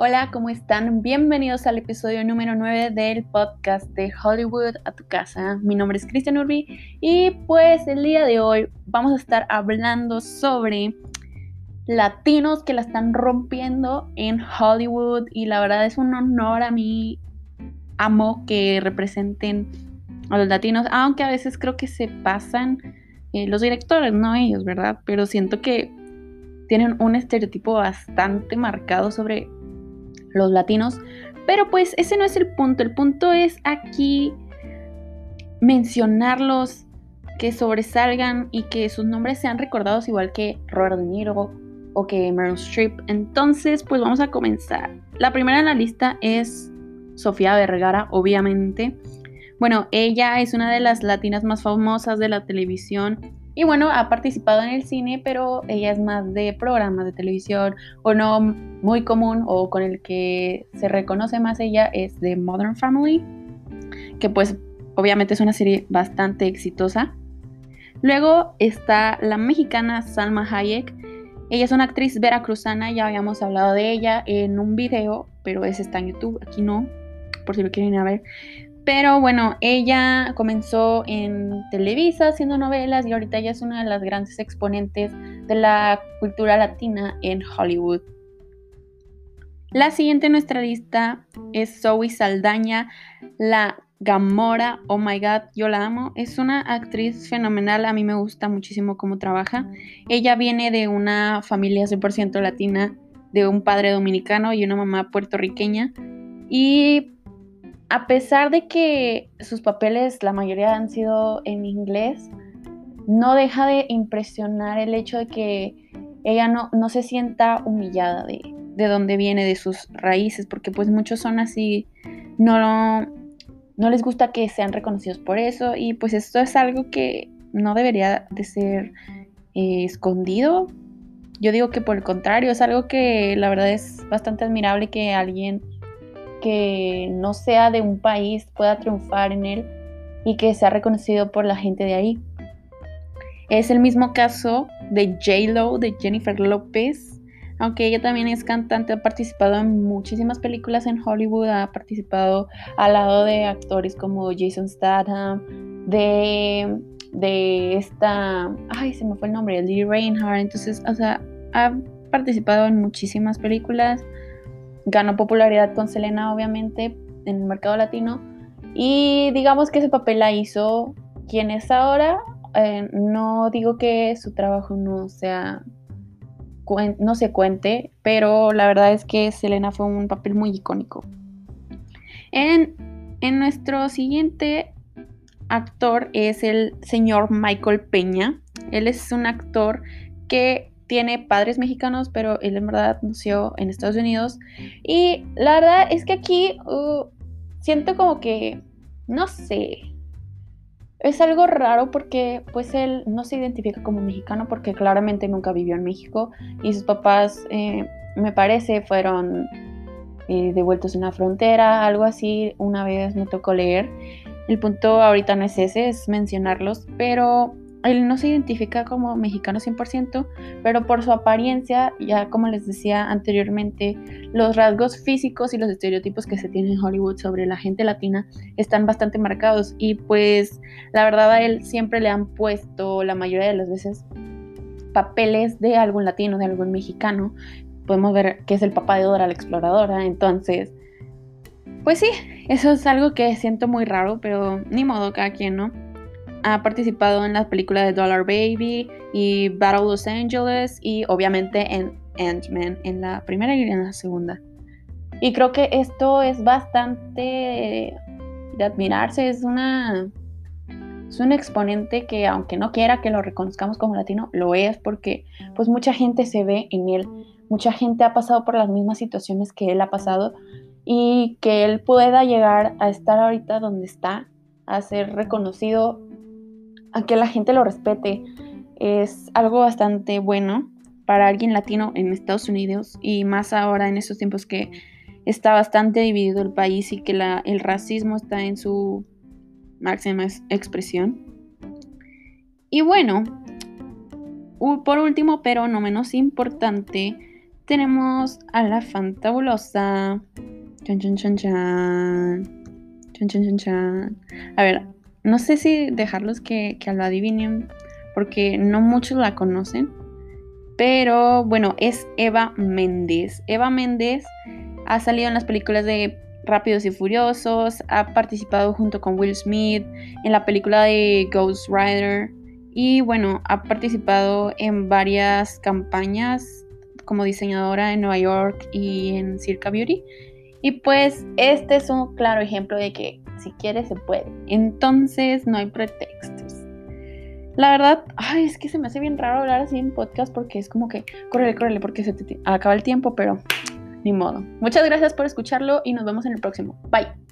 Hola, ¿cómo están? Bienvenidos al episodio número 9 del podcast de Hollywood a tu casa. Mi nombre es Cristian Urbi y pues el día de hoy vamos a estar hablando sobre latinos que la están rompiendo en Hollywood y la verdad es un honor a mí amo que representen a los latinos, aunque a veces creo que se pasan eh, los directores, no ellos, ¿verdad? Pero siento que tienen un estereotipo bastante marcado sobre los latinos. Pero pues ese no es el punto. El punto es aquí mencionarlos, que sobresalgan y que sus nombres sean recordados igual que Robert De Niro o que Meryl Streep. Entonces, pues vamos a comenzar. La primera en la lista es Sofía Vergara, obviamente. Bueno, ella es una de las latinas más famosas de la televisión y bueno, ha participado en el cine, pero ella es más de programas de televisión o no muy común o con el que se reconoce más ella es de Modern Family, que pues obviamente es una serie bastante exitosa. Luego está la mexicana Salma Hayek. Ella es una actriz veracruzana, ya habíamos hablado de ella en un video, pero ese está en YouTube, aquí no, por si lo quieren ver. Pero bueno, ella comenzó en Televisa haciendo novelas y ahorita ella es una de las grandes exponentes de la cultura latina en Hollywood. La siguiente en nuestra lista es Zoe Saldaña, la Gamora. Oh my god, yo la amo. Es una actriz fenomenal, a mí me gusta muchísimo cómo trabaja. Ella viene de una familia 100% latina, de un padre dominicano y una mamá puertorriqueña. Y a pesar de que sus papeles, la mayoría han sido en inglés, no deja de impresionar el hecho de que ella no, no se sienta humillada de, de dónde viene, de sus raíces, porque pues muchos son así, no, no les gusta que sean reconocidos por eso, y pues esto es algo que no debería de ser eh, escondido. Yo digo que por el contrario, es algo que la verdad es bastante admirable que alguien que no sea de un país pueda triunfar en él y que sea reconocido por la gente de ahí. Es el mismo caso de J-Lo, de Jennifer López, aunque ella también es cantante, ha participado en muchísimas películas en Hollywood, ha participado al lado de actores como Jason Statham, de, de esta, ay, se me fue el nombre, Lee Reinhardt, entonces, o sea, ha participado en muchísimas películas ganó popularidad con Selena, obviamente, en el mercado latino. Y digamos que ese papel la hizo quien es ahora. Eh, no digo que su trabajo no sea no se cuente, pero la verdad es que Selena fue un papel muy icónico. En, en nuestro siguiente actor es el señor Michael Peña. Él es un actor que tiene padres mexicanos, pero él en verdad nació en Estados Unidos. Y la verdad es que aquí uh, siento como que, no sé, es algo raro porque pues él no se identifica como mexicano porque claramente nunca vivió en México y sus papás, eh, me parece, fueron eh, devueltos en la frontera, algo así, una vez me tocó leer. El punto ahorita no es ese, es mencionarlos, pero él no se identifica como mexicano 100%, pero por su apariencia, ya como les decía anteriormente, los rasgos físicos y los estereotipos que se tienen en Hollywood sobre la gente latina están bastante marcados y pues la verdad a él siempre le han puesto la mayoría de las veces papeles de algún latino, de algún mexicano. Podemos ver que es el papá de Dora la exploradora, entonces pues sí, eso es algo que siento muy raro, pero ni modo cada quien, ¿no? Ha participado en las películas de Dollar Baby y Battle Los Angeles y obviamente en Ant-Man en la primera y en la segunda. Y creo que esto es bastante de admirarse, es una es un exponente que aunque no quiera que lo reconozcamos como latino, lo es porque pues mucha gente se ve en él, mucha gente ha pasado por las mismas situaciones que él ha pasado y que él pueda llegar a estar ahorita donde está, a ser reconocido a que la gente lo respete es algo bastante bueno para alguien latino en Estados Unidos y más ahora en estos tiempos que está bastante dividido el país y que el racismo está en su máxima expresión. Y bueno, por último, pero no menos importante, tenemos a la fantabulosa. Chan, chan, chan, chan. Chan, chan, chan, chan. A ver, no sé si dejarlos que, que lo adivinen, porque no muchos la conocen. Pero bueno, es Eva Méndez. Eva Méndez ha salido en las películas de Rápidos y Furiosos, ha participado junto con Will Smith en la película de Ghost Rider y bueno, ha participado en varias campañas como diseñadora en Nueva York y en Circa Beauty. Y pues este es un claro ejemplo de que si quieres se puede. Entonces no hay pretextos. La verdad, ay, es que se me hace bien raro hablar así en podcast porque es como que, córrele, córrele, porque se te acaba el tiempo, pero ni modo. Muchas gracias por escucharlo y nos vemos en el próximo. Bye.